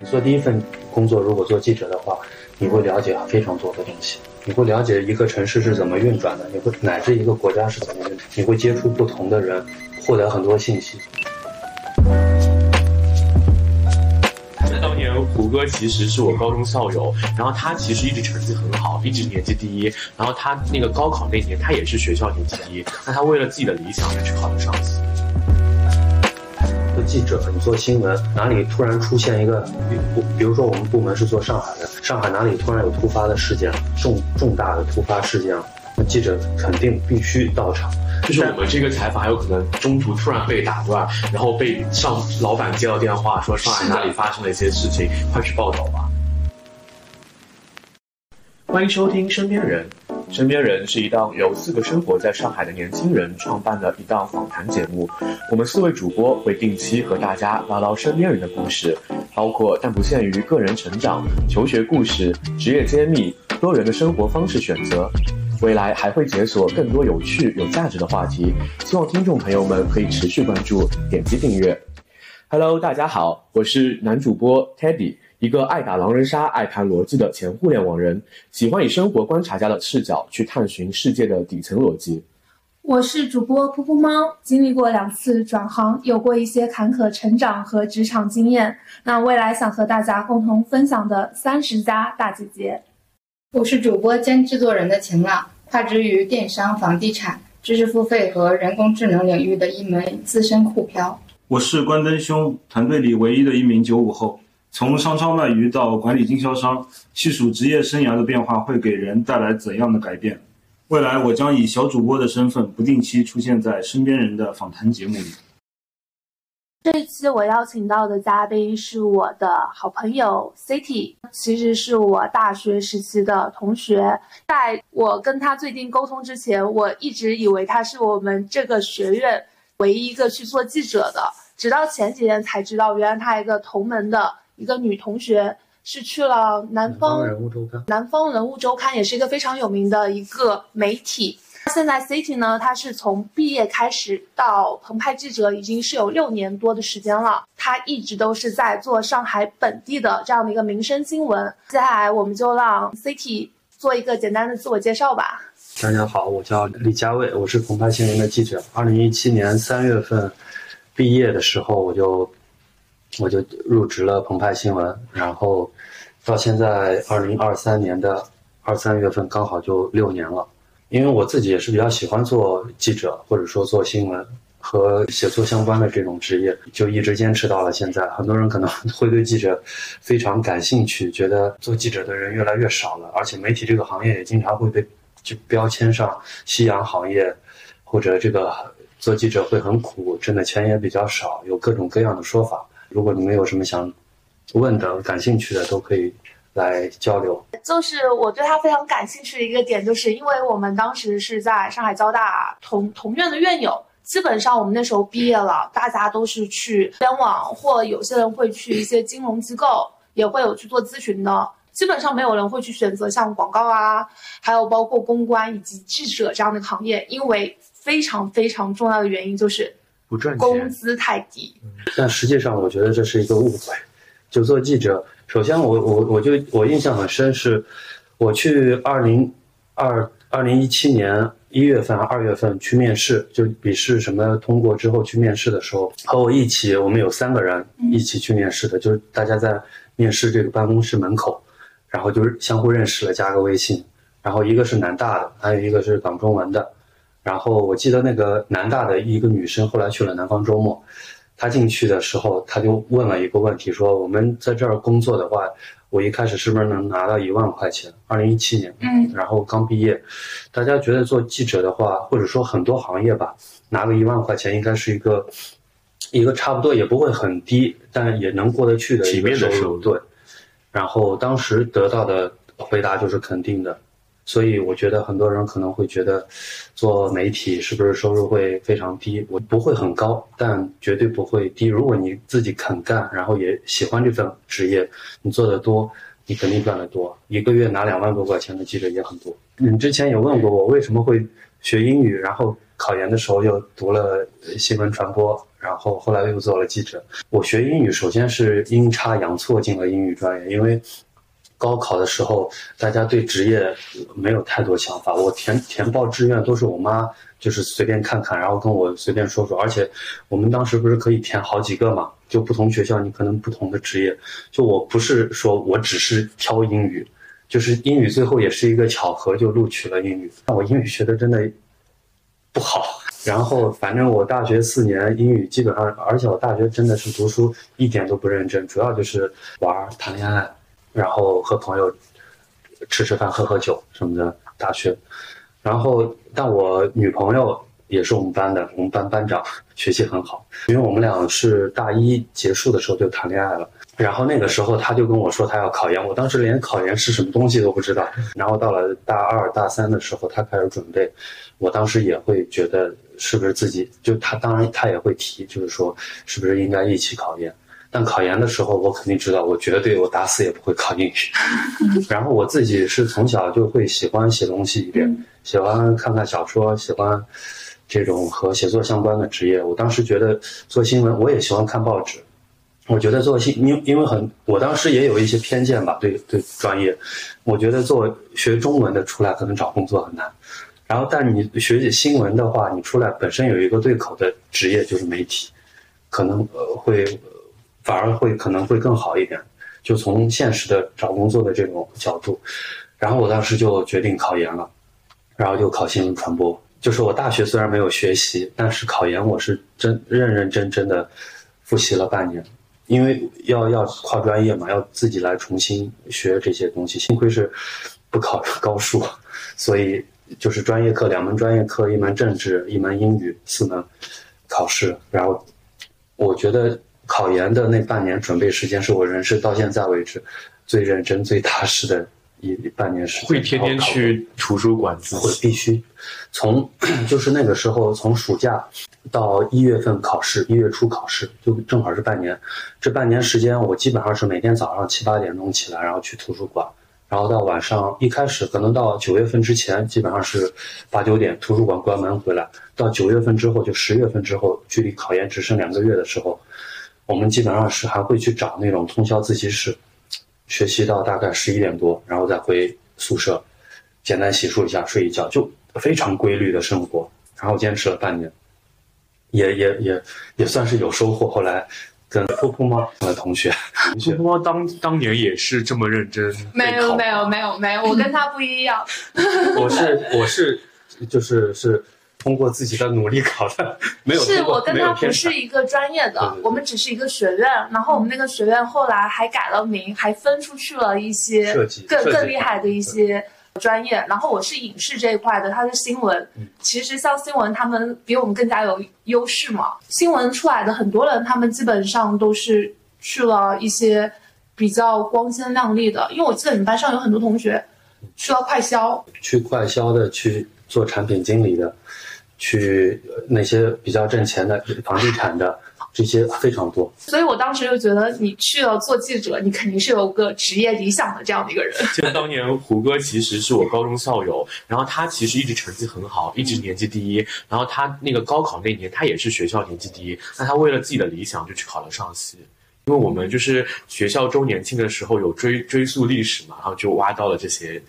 你做第一份工作，如果做记者的话，你会了解非常多的东西，你会了解一个城市是怎么运转的，你会乃至一个国家是怎么运转，你会接触不同的人，获得很多信息。当年胡歌其实是我高中校友，然后他其实一直成绩很好，一直年级第一。然后他那个高考那年，他也是学校年级第一。那他为了自己的理想，也是考的上戏。做记者，你做新闻，哪里突然出现一个，比比如说我们部门是做上海的，上海哪里突然有突发的事件，重重大的突发事件，那记者肯定必须到场。就是我们这个采访还有可能中途突然被打断，然后被上老板接到电话说上海哪里发生了一些事情，快去报道吧。欢迎收听《身边人》，《身边人》是一档由四个生活在上海的年轻人创办的一档访谈节目。我们四位主播会定期和大家唠唠身边人的故事，包括但不限于个人成长、求学故事、职业揭秘、多元的生活方式选择。未来还会解锁更多有趣、有价值的话题，希望听众朋友们可以持续关注、点击订阅。Hello，大家好，我是男主播 Teddy，一个爱打狼人杀、爱谈逻辑的前互联网人，喜欢以生活观察家的视角去探寻世界的底层逻辑。我是主播噗噗猫，经历过两次转行，有过一些坎坷成长和职场经验。那未来想和大家共同分享的三十加大姐姐。我是主播兼制作人的晴朗，跨职于电商、房地产、知识付费和人工智能领域的一枚资深酷漂。我是关灯兄，团队里唯一的一名九五后，从商超卖鱼到管理经销商，细数职业生涯的变化会给人带来怎样的改变？未来我将以小主播的身份不定期出现在身边人的访谈节目里。这一期我邀请到的嘉宾是我的好朋友 City，其实是我大学时期的同学。在我跟他最近沟通之前，我一直以为他是我们这个学院唯一一个去做记者的，直到前几天才知道，原来他一个同门的一个女同学是去了南方人物周刊，南方人物周刊也是一个非常有名的一个媒体。现在 City 呢，他是从毕业开始到澎湃记者，已经是有六年多的时间了。他一直都是在做上海本地的这样的一个民生新闻。接下来我们就让 City 做一个简单的自我介绍吧。大家好，我叫李佳卫，我是澎湃新闻的记者。二零一七年三月份毕业的时候，我就我就入职了澎湃新闻，然后到现在二零二三年的二三月份，刚好就六年了。因为我自己也是比较喜欢做记者，或者说做新闻和写作相关的这种职业，就一直坚持到了现在。很多人可能 会对记者非常感兴趣，觉得做记者的人越来越少了，而且媒体这个行业也经常会被就标签上夕阳行业，或者这个做记者会很苦，挣的钱也比较少，有各种各样的说法。如果你们有什么想问的、感兴趣的，都可以。来交流，就是我对他非常感兴趣的一个点，就是因为我们当时是在上海交大同同院的院友，基本上我们那时候毕业了，大家都是去互联网，或有些人会去一些金融机构，也会有去做咨询的，基本上没有人会去选择像广告啊，还有包括公关以及记者这样的行业，因为非常非常重要的原因就是不赚钱，工资太低。但实际上，我觉得这是一个误会，就做记者。首先，我我我就我印象很深，是我去二零二二零一七年一月份二月份去面试，就笔试什么通过之后去面试的时候，和我一起，我们有三个人一起去面试的，就是大家在面试这个办公室门口，然后就是相互认识了，加个微信，然后一个是南大的，还有一个是港中文的，然后我记得那个南大的一个女生后来去了南方周末。她进去的时候，她就问了一个问题，说：“我们在这儿工作的话，我一开始是不是能拿到一万块钱？二零一七年，嗯，然后刚毕业，大家觉得做记者的话，或者说很多行业吧，拿个一万块钱应该是一个一个差不多也不会很低，但也能过得去的一个收入。对，然后当时得到的回答就是肯定的。”所以我觉得很多人可能会觉得，做媒体是不是收入会非常低？我不会很高，但绝对不会低。如果你自己肯干，然后也喜欢这份职业，你做的多，你肯定赚得多。一个月拿两万多块钱的记者也很多。你之前有问过我为什么会学英语，然后考研的时候又读了新闻传播。然后后来又做了记者。我学英语首先是阴差阳错进了英语专业，因为高考的时候大家对职业没有太多想法，我填填报志愿都是我妈就是随便看看，然后跟我随便说说，而且我们当时不是可以填好几个嘛，就不同学校你可能不同的职业，就我不是说我只是挑英语。就是英语最后也是一个巧合，就录取了英语。但我英语学的真的不好，然后反正我大学四年英语基本上，而且我大学真的是读书一点都不认真，主要就是玩、谈恋爱，然后和朋友吃吃饭、喝喝酒什么的。大学，然后但我女朋友也是我们班的，我们班班长，学习很好，因为我们俩是大一结束的时候就谈恋爱了。然后那个时候他就跟我说他要考研，我当时连考研是什么东西都不知道。然后到了大二大三的时候，他开始准备，我当时也会觉得是不是自己就他当然他也会提，就是说是不是应该一起考研。但考研的时候，我肯定知道，我绝对我打死也不会考英语。然后我自己是从小就会喜欢写东西一点，喜欢看看小说，喜欢这种和写作相关的职业。我当时觉得做新闻，我也喜欢看报纸。我觉得做新，因因为很，我当时也有一些偏见吧，对对专业，我觉得做学中文的出来可能找工作很难，然后但你学新闻的话，你出来本身有一个对口的职业就是媒体，可能呃会反而会可能会更好一点，就从现实的找工作的这种角度，然后我当时就决定考研了，然后就考新闻传播，就是我大学虽然没有学习，但是考研我是真认认真真的复习了半年。因为要要跨专业嘛，要自己来重新学这些东西。幸亏是不考高数，所以就是专业课两门专业课，一门政治，一门英语，四门考试。然后我觉得考研的那半年准备时间是我人生到现在为止最认真、最踏实的一半年时间。会天天去图书馆自会必须从 就是那个时候从暑假。到一月份考试，一月初考试就正好是半年。这半年时间，我基本上是每天早上七八点钟起来，然后去图书馆，然后到晚上一开始可能到九月份之前，基本上是八九点图书馆关门回来。到九月份之后，就十月份之后，距离考研只剩两个月的时候，我们基本上是还会去找那种通宵自习室，学习到大概十一点多，然后再回宿舍，简单洗漱一下，睡一觉，就非常规律的生活，然后坚持了半年。也也也也算是有收获。后来跟噗噗猫的同学，噗噗猫当当年也是这么认真。没有没有没有没有，我跟他不一样。我是我是就是是通过自己的努力考的，没有是我跟他不是一个专业的，我们只是一个学院。然后我们那个学院后来还改了名，还分出去了一些更更厉害的一些。专业，然后我是影视这一块的，他是新闻。其实像新闻，他们比我们更加有优势嘛。新闻出来的很多人，他们基本上都是去了一些比较光鲜亮丽的。因为我记得你们班上有很多同学去了快销，去快销的，去做产品经理的，去那些比较挣钱的房地产的。这些非常多，所以我当时就觉得你去了做记者，你肯定是有个职业理想的这样的一个人。记得当年胡歌其实是我高中校友，然后他其实一直成绩很好，一直年级第一。然后他那个高考那年，他也是学校年级第一。那他为了自己的理想，就去考了上戏。因为我们就是学校周年庆的时候有追追溯历史嘛，然后就挖到了这些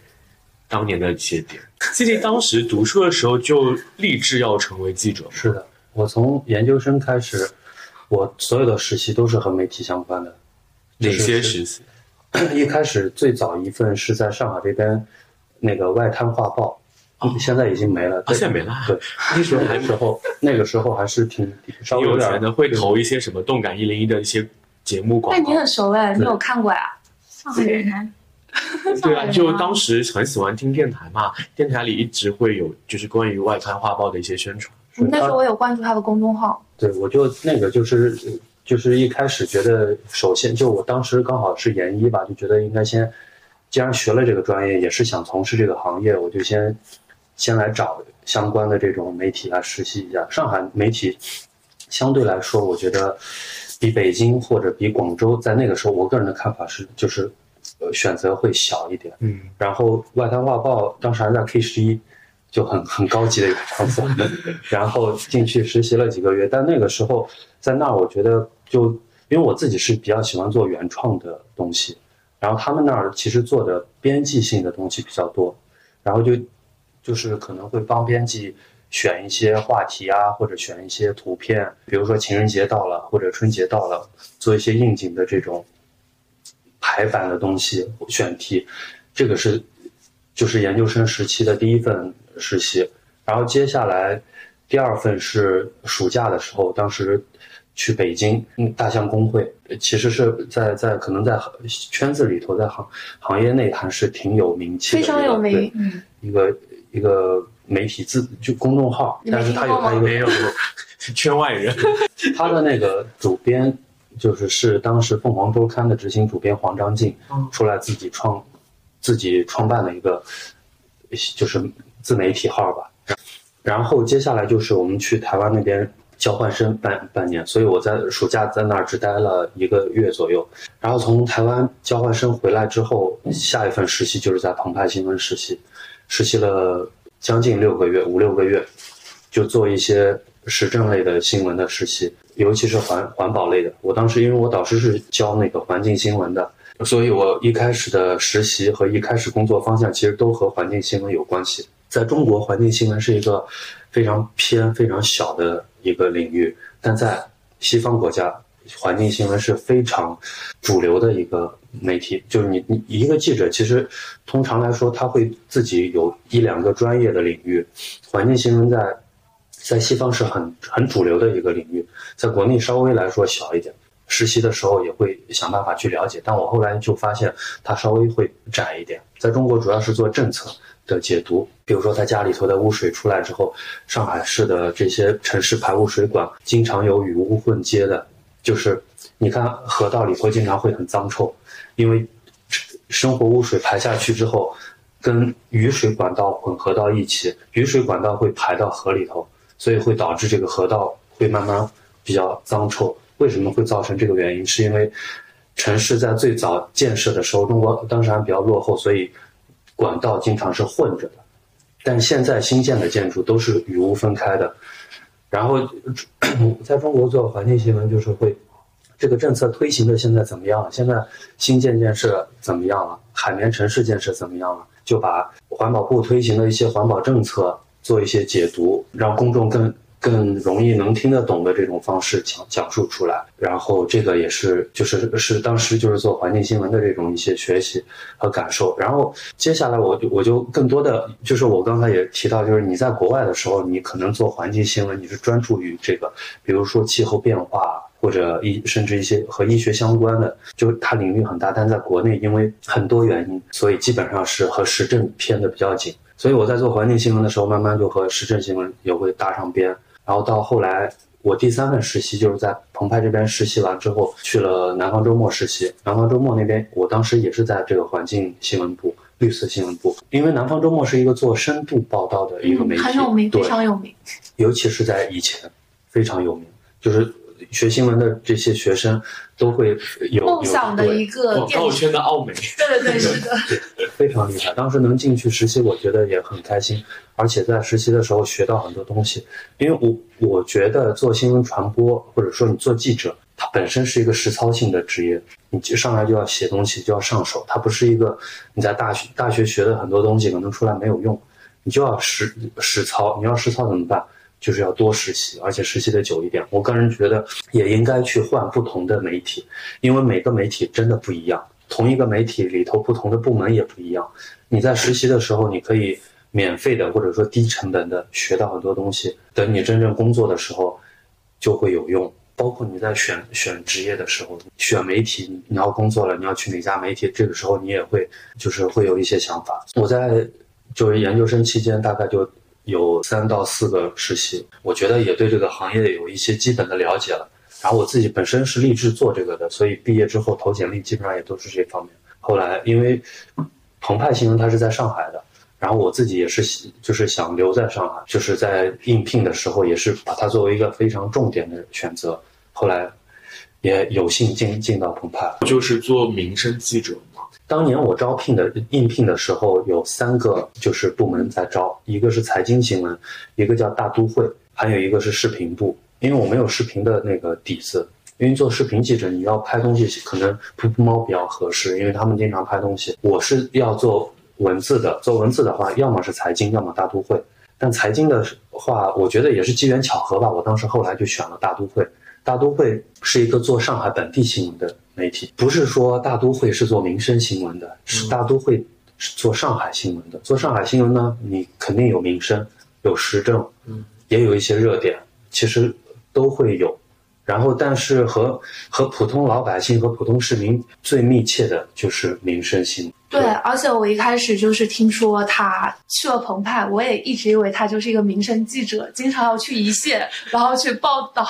当年的节点。谢谢当时读书的时候就立志要成为记者。是的，我从研究生开始。我所有的实习都是和媒体相关的，哪些实习？一开始最早一份是在上海这边，那个外滩画报，现在已经没了。现在没了。对，那时候那时候那个时候还是挺稍微有钱的，会投一些什么动感一零一的一些节目广告。那你很熟哎，你有看过呀？上海人。对啊，就当时很喜欢听电台嘛，电台里一直会有就是关于外刊画报的一些宣传。那时候我有关注他的公众号。对，我就那个就是就是一开始觉得，首先就我当时刚好是研一吧，就觉得应该先，既然学了这个专业，也是想从事这个行业，我就先先来找相关的这种媒体来实习一下。上海媒体相对来说，我觉得比北京或者比广州，在那个时候，我个人的看法是，就是呃选择会小一点。嗯。然后外滩画报当时还在 K 十一。就很很高级的一个场所。然后进去实习了几个月，但那个时候在那儿，我觉得就因为我自己是比较喜欢做原创的东西，然后他们那儿其实做的编辑性的东西比较多，然后就就是可能会帮编辑选一些话题啊，或者选一些图片，比如说情人节到了或者春节到了，做一些应景的这种排版的东西选题，这个是就是研究生时期的第一份实习，然后接下来第二份是暑假的时候，当时去北京嗯大象公会，其实是在在可能在圈子里头，在行行业内还是挺有名气的一个，非常有名对嗯，一个一个媒体自就公众号，但是他有听过吗它一个没有圈外人，他的那个主编就是是当时凤凰周刊的执行主编黄章进嗯出来自己创自己创办的一个就是自媒体号吧。然后接下来就是我们去台湾那边交换生半半年，所以我在暑假在那儿只待了一个月左右。然后从台湾交换生回来之后，下一份实习就是在澎湃新闻实习，实习了将近六个月，五六个月，就做一些时政类的新闻的实习，尤其是环环保类的。我当时因为我导师是教那个环境新闻的，所以我一开始的实习和一开始工作方向其实都和环境新闻有关系。在中国，环境新闻是一个非常偏、非常小的一个领域，但在西方国家，环境新闻是非常主流的一个媒体。就是你你一个记者，其实通常来说，他会自己有一两个专业的领域，环境新闻在在西方是很很主流的一个领域，在国内稍微来说小一点。实习的时候也会想办法去了解，但我后来就发现它稍微会窄一点。在中国主要是做政策的解读，比如说他家里头的污水出来之后，上海市的这些城市排污水管经常有雨污混接的，就是你看河道里头经常会很脏臭，因为生活污水排下去之后，跟雨水管道混合到一起，雨水管道会排到河里头，所以会导致这个河道会慢慢比较脏臭。为什么会造成这个原因？是因为城市在最早建设的时候，中国当时还比较落后，所以管道经常是混着的。但现在新建的建筑都是雨污分开的。然后，在中国做环境新闻，就是会这个政策推行的现在怎么样了？现在新建建设怎么样了？海绵城市建设怎么样了？就把环保部推行的一些环保政策做一些解读，让公众更更容易能听得懂的这种方式讲讲述出来。然后这个也是就是是当时就是做环境新闻的这种一些学习和感受。然后接下来我就我就更多的就是我刚才也提到，就是你在国外的时候，你可能做环境新闻，你是专注于这个，比如说气候变化。或者医甚至一些和医学相关的，就是它领域很大，但在国内因为很多原因，所以基本上是和时政偏的比较紧。所以我在做环境新闻的时候，慢慢就和时政新闻也会搭上边。然后到后来，我第三份实习就是在澎湃这边实习完之后，去了南方周末实习。南方周末那边，我当时也是在这个环境新闻部、绿色新闻部，因为南方周末是一个做深度报道的一个媒体，嗯很有名，对非常有名。尤其是在以前非常有名，就是学新闻的这些学生都会有梦想的一个广告电视，圈的奥美，对对对，是的，非常厉害。当时能进去实习，我觉得也很开心，而且在实习的时候学到很多东西。因为我我觉得做新闻传播，或者说你做记者，它本身是一个实操性的职业，你上来就要写东西，就要上手，它不是一个你在大学大学学的很多东西可能出来没有用，你就要实实操。你要实操怎么办？就是要多实习，而且实习的久一点。我个人觉得也应该去换不同的媒体，因为每个媒体真的不一样。同一个媒体里头不同的部门也不一样。你在实习的时候，你可以免费的或者说低成本的学到很多东西，等你真正工作的时候就会有用。包括你在选选职业的时候，选媒体，你要工作了，你要去哪家媒体，这个时候你也会就是会有一些想法。我在就是研究生期间，大概就有三到四个实习，我觉得也对这个行业有一些基本的了解了。然后我自己本身是立志做这个的，所以毕业之后投简历基本上也都是这方面。后来因为澎湃新闻它是在上海的，然后我自己也是就是想留在上海，就是在应聘的时候也是把它作为一个非常重点的选择。后来也有幸进进到澎湃，就是做民生记者。当年我招聘的应聘的时候，有三个就是部门在招，一个是财经新闻，一个叫大都会，还有一个是视频部。因为我没有视频的那个底子，因为做视频记者，你要拍东西可能噗噗猫比较合适，因为他们经常拍东西。我是要做文字的，做文字的话，要么是财经，要么大都会。但财经的话，我觉得也是机缘巧合吧。我当时后来就选了大都会。大都会是一个做上海本地新闻的媒体，不是说大都会是做民生新闻的，是大都会是做上海新闻的。做上海新闻呢，你肯定有民生，有时政，嗯，也有一些热点，其实都会有。然后，但是和和普通老百姓和普通市民最密切的就是民生新闻。对，而且我一开始就是听说他去了澎湃，我也一直以为他就是一个民生记者，经常要去一线，然后去报道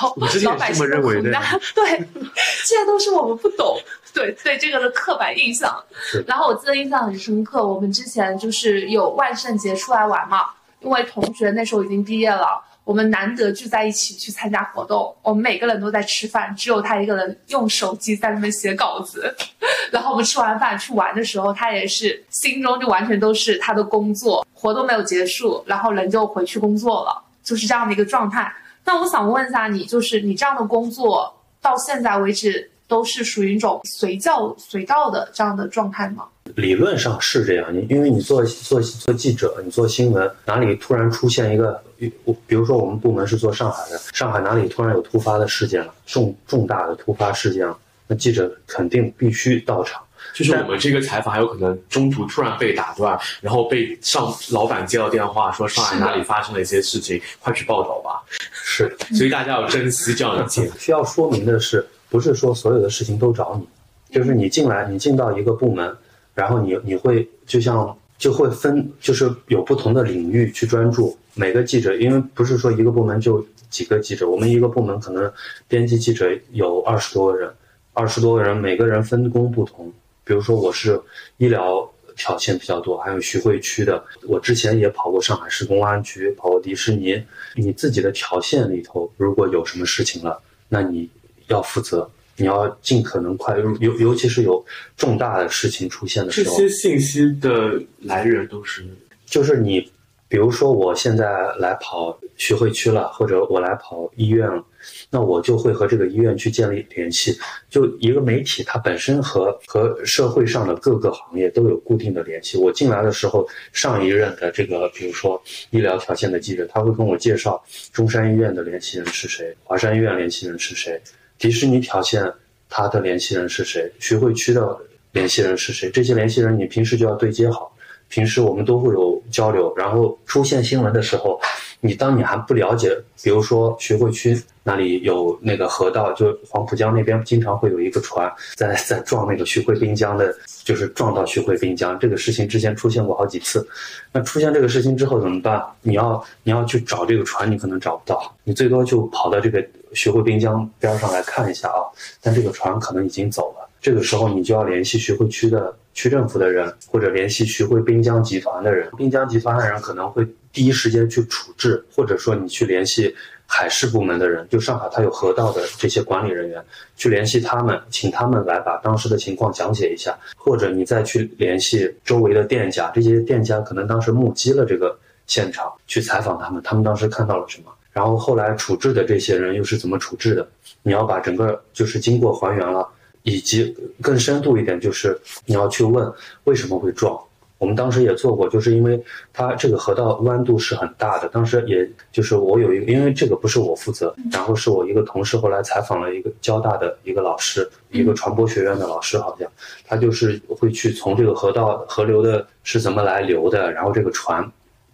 老百姓的苦难。对，这些都是我们不懂，对对这个的刻板印象。然后我记得印象很深刻，我们之前就是有万圣节出来玩嘛，因为同学那时候已经毕业了。我们难得聚在一起去参加活动，我们每个人都在吃饭，只有他一个人用手机在那边写稿子。然后我们吃完饭去玩的时候，他也是心中就完全都是他的工作，活动没有结束，然后人就回去工作了，就是这样的一个状态。那我想问一下你，就是你这样的工作到现在为止都是属于一种随叫随到的这样的状态吗？理论上是这样，你因为你做做做记者，你做新闻，哪里突然出现一个，我比如说我们部门是做上海的，上海哪里突然有突发的事件了，重重大的突发事件了，那记者肯定必须到场。就是我们这个采访还有可能中途突然被打断，然后被上老板接到电话说上海哪里发生了一些事情，快去报道吧。是，所以大家要珍惜这样的机会。需要说明的是，不是说所有的事情都找你，就是你进来，你进到一个部门。然后你你会就像就会分就是有不同的领域去专注每个记者，因为不是说一个部门就几个记者，我们一个部门可能编辑记者有二十多个人，二十多个人每个人分工不同。比如说我是医疗条线比较多，还有徐汇区的，我之前也跑过上海市公安局，跑过迪士尼。你自己的条线里头如果有什么事情了，那你要负责。你要尽可能快，尤尤其是有重大的事情出现的时候，这些信息的来源都是，就是你，比如说我现在来跑徐汇区了，或者我来跑医院了，那我就会和这个医院去建立联系。就一个媒体，它本身和和社会上的各个行业都有固定的联系。我进来的时候，上一任的这个，比如说医疗条线的记者，他会跟我介绍中山医院的联系人是谁，华山医院联系人是谁。迪士尼条线，他的联系人是谁？徐汇区的联系人是谁？这些联系人你平时就要对接好，平时我们都会有交流。然后出现新闻的时候，你当你还不了解，比如说徐汇区那里有那个河道，就黄浦江那边经常会有一个船在在撞那个徐汇滨江的，就是撞到徐汇滨江。这个事情之前出现过好几次。那出现这个事情之后怎么办？你要你要去找这个船，你可能找不到，你最多就跑到这个。徐汇滨江边上来看一下啊，但这个船可能已经走了。这个时候你就要联系徐汇区的区政府的人，或者联系徐汇滨江集团的人。滨江集团的人可能会第一时间去处置，或者说你去联系海事部门的人，就上海它有河道的这些管理人员，去联系他们，请他们来把当时的情况讲解一下，或者你再去联系周围的店家，这些店家可能当时目击了这个现场，去采访他们，他们当时看到了什么。然后后来处置的这些人又是怎么处置的？你要把整个就是经过还原了，以及更深度一点，就是你要去问为什么会撞。我们当时也做过，就是因为它这个河道弯度是很大的。当时也就是我有一个，因为这个不是我负责，然后是我一个同事后来采访了一个交大的一个老师，一个传播学院的老师，好像他就是会去从这个河道河流的是怎么来流的，然后这个船。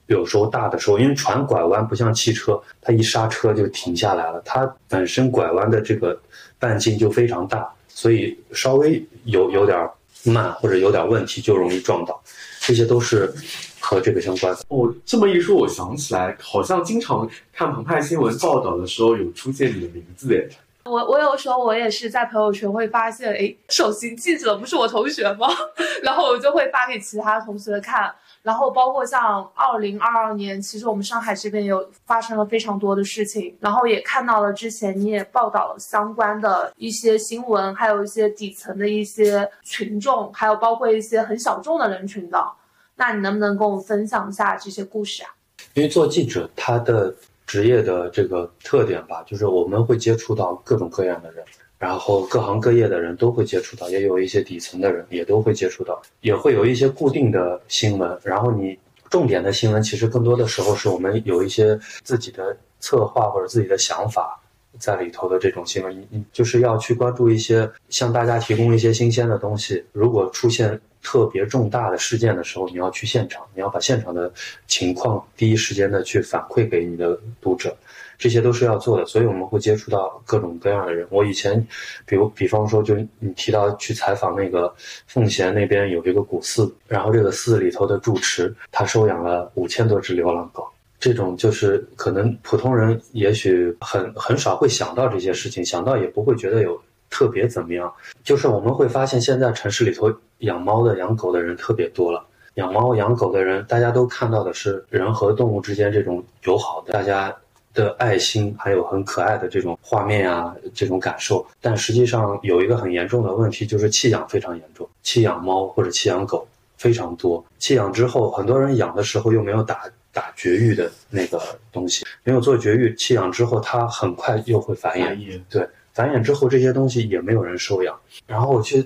有时候大的时候，因为船拐弯不像汽车，它一刹车就停下来了。它本身拐弯的这个半径就非常大，所以稍微有有点慢或者有点问题就容易撞到。这些都是和这个相关的。哦，这么一说，我想起来，好像经常看澎湃新闻报道的时候有出现你的名字诶。我我有时候我也是在朋友圈会发现，哎，首席记者不是我同学吗？然后我就会发给其他同学看。然后包括像二零二二年，其实我们上海这边有发生了非常多的事情，然后也看到了之前你也报道了相关的一些新闻，还有一些底层的一些群众，还有包括一些很小众的人群的。那你能不能跟我分享一下这些故事啊？因为做记者，他的职业的这个特点吧，就是我们会接触到各种各样的人。然后各行各业的人都会接触到，也有一些底层的人也都会接触到，也会有一些固定的新闻。然后你重点的新闻，其实更多的时候是我们有一些自己的策划或者自己的想法在里头的这种新闻。你你就是要去关注一些，向大家提供一些新鲜的东西。如果出现特别重大的事件的时候，你要去现场，你要把现场的情况第一时间的去反馈给你的读者。这些都是要做的，所以我们会接触到各种各样的人。我以前，比如比方说，就你提到去采访那个奉贤那边有一个古寺，然后这个寺里头的住持他收养了五千多只流浪狗，这种就是可能普通人也许很很少会想到这些事情，想到也不会觉得有特别怎么样。就是我们会发现，现在城市里头养猫的、养狗的人特别多了，养猫养狗的人，大家都看到的是人和动物之间这种友好的，大家。的爱心，还有很可爱的这种画面啊，这种感受。但实际上有一个很严重的问题，就是弃养非常严重。弃养猫或者弃养狗非常多。弃养之后，很多人养的时候又没有打打绝育的那个东西，没有做绝育。弃养之后，它很快又会繁衍。对，繁衍之后这些东西也没有人收养。然后我去，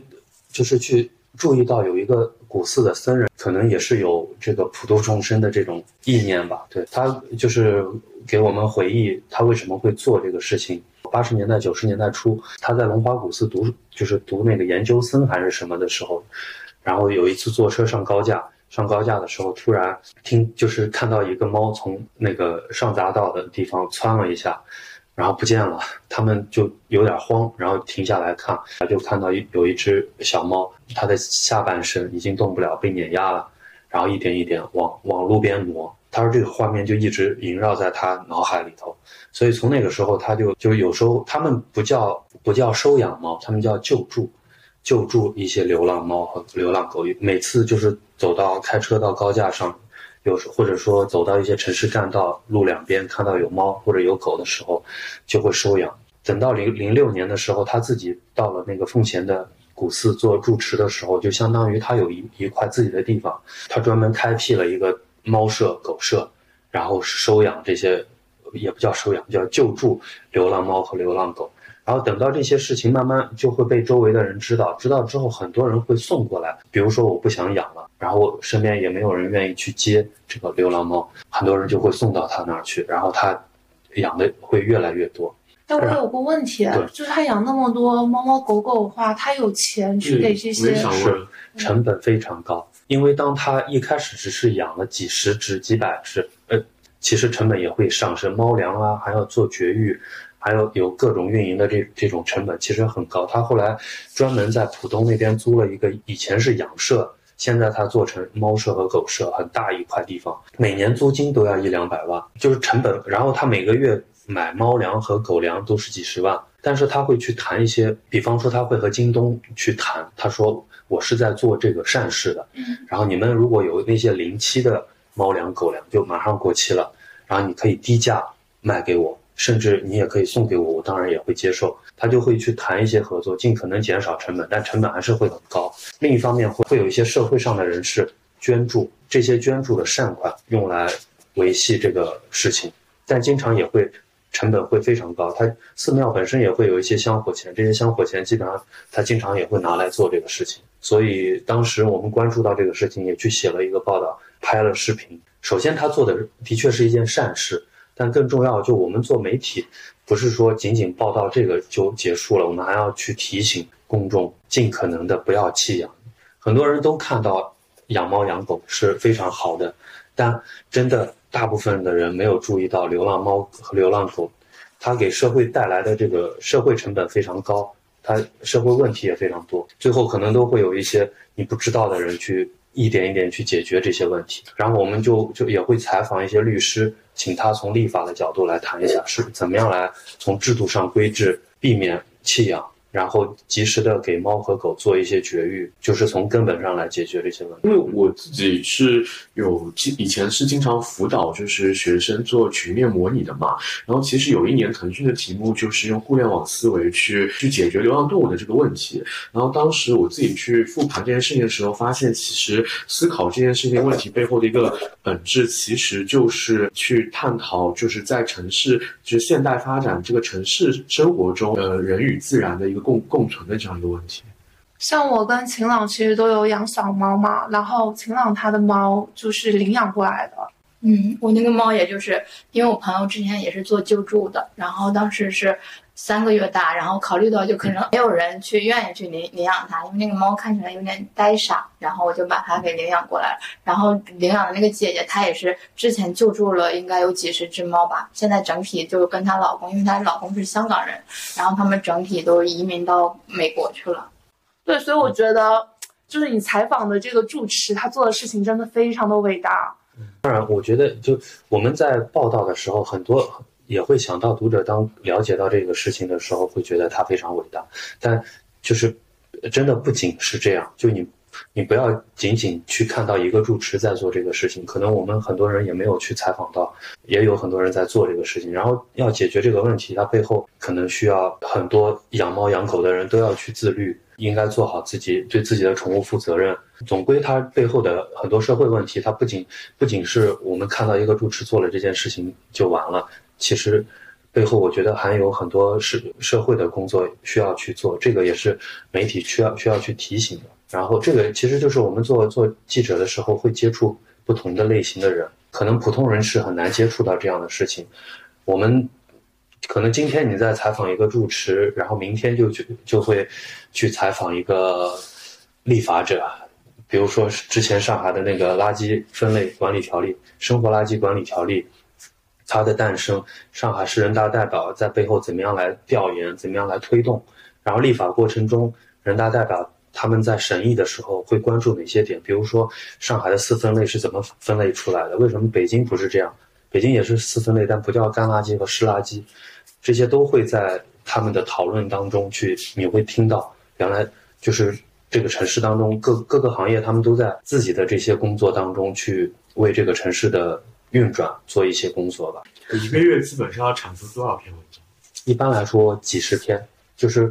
就是去注意到有一个古寺的僧人，可能也是有这个普度众生的这种意念吧。对他就是。给我们回忆他为什么会做这个事情。八十年代、九十年代初，他在龙华古寺读，就是读那个研究生还是什么的时候，然后有一次坐车上高架，上高架的时候，突然听就是看到一个猫从那个上匝道的地方窜了一下，然后不见了。他们就有点慌，然后停下来看，就看到有一只小猫，它的下半身已经动不了，被碾压了，然后一点一点往往路边挪。他说这个画面就一直萦绕在他脑海里头，所以从那个时候他就就有时候他们不叫不叫收养猫，他们叫救助，救助一些流浪猫和流浪狗。每次就是走到开车到高架上，有时或者说走到一些城市干道路两边看到有猫或者有狗的时候，就会收养。等到零零六年的时候，他自己到了那个奉贤的古寺做住持的时候，就相当于他有一一块自己的地方，他专门开辟了一个。猫舍、狗舍，然后收养这些，也不叫收养，叫救助流浪猫和流浪狗。然后等到这些事情慢慢就会被周围的人知道，知道之后，很多人会送过来。比如说我不想养了，然后身边也没有人愿意去接这个流浪猫，很多人就会送到他那儿去，然后他养的会越来越多。但我有个问题，就是他养那么多猫猫狗狗的话，他有钱去给这些？是成本非常高。因为当他一开始只是养了几十只、几百只，呃，其实成本也会上升，猫粮啊，还要做绝育，还有有各种运营的这这种成本，其实很高。他后来专门在浦东那边租了一个，以前是养舍，现在他做成猫舍和狗舍，很大一块地方，每年租金都要一两百万，就是成本。然后他每个月买猫粮和狗粮都是几十万，但是他会去谈一些，比方说他会和京东去谈，他说。我是在做这个善事的，然后你们如果有那些临期的猫粮、狗粮，就马上过期了，然后你可以低价卖给我，甚至你也可以送给我，我当然也会接受。他就会去谈一些合作，尽可能减少成本，但成本还是会很高。另一方面，会会有一些社会上的人士捐助，这些捐助的善款用来维系这个事情，但经常也会。成本会非常高，它寺庙本身也会有一些香火钱，这些香火钱基本上他经常也会拿来做这个事情。所以当时我们关注到这个事情，也去写了一个报道，拍了视频。首先他做的的确是一件善事，但更重要就我们做媒体，不是说仅仅报道这个就结束了，我们还要去提醒公众，尽可能的不要弃养。很多人都看到养猫养狗是非常好的，但真的。大部分的人没有注意到流浪猫和流浪狗，它给社会带来的这个社会成本非常高，它社会问题也非常多，最后可能都会有一些你不知道的人去一点一点去解决这些问题。然后我们就就也会采访一些律师，请他从立法的角度来谈一下，是怎么样来从制度上规制，避免弃养。然后及时的给猫和狗做一些绝育，就是从根本上来解决这些问题。因为我自己是有以前是经常辅导，就是学生做群面模拟的嘛。然后其实有一年腾讯的题目就是用互联网思维去去解决流浪动物的这个问题。然后当时我自己去复盘这件事情的时候，发现其实思考这件事情问题背后的一个本质，其实就是去探讨，就是在城市就是现代发展这个城市生活中，呃，人与自然的一个。共共存的这样一个问题，像我跟晴朗其实都有养小猫嘛，然后晴朗他的猫就是领养过来的。嗯，我那个猫也就是因为我朋友之前也是做救助的，然后当时是三个月大，然后考虑到就可能没有人去愿意去领领养它，因为那个猫看起来有点呆傻，然后我就把它给领养过来了。然后领养的那个姐姐她也是之前救助了应该有几十只猫吧，现在整体就跟她老公，因为她老公是香港人，然后他们整体都移民到美国去了。对，所以我觉得就是你采访的这个住持，他做的事情真的非常的伟大。当然，我觉得就我们在报道的时候，很多也会想到读者当了解到这个事情的时候，会觉得他非常伟大。但就是真的不仅是这样，就你你不要仅仅去看到一个住持在做这个事情，可能我们很多人也没有去采访到，也有很多人在做这个事情。然后要解决这个问题，它背后可能需要很多养猫养狗的人都要去自律。应该做好自己对自己的宠物负责任。总归它背后的很多社会问题，它不仅不仅是我们看到一个住持做了这件事情就完了，其实背后我觉得还有很多是社会的工作需要去做。这个也是媒体需要需要去提醒的。然后这个其实就是我们做做记者的时候会接触不同的类型的人，可能普通人是很难接触到这样的事情。我们。可能今天你在采访一个住持，然后明天就就就会去采访一个立法者，比如说之前上海的那个垃圾分类管理条例、生活垃圾管理条例，它的诞生，上海市人大代表在背后怎么样来调研，怎么样来推动，然后立法过程中，人大代表他们在审议的时候会关注哪些点？比如说上海的四分类是怎么分类出来的？为什么北京不是这样？北京也是四分类，但不叫干垃圾和湿垃圾。这些都会在他们的讨论当中去，你会听到，原来就是这个城市当中各各个行业，他们都在自己的这些工作当中去为这个城市的运转做一些工作吧。一个月基本上要产出多少篇文章？一般来说几十篇，就是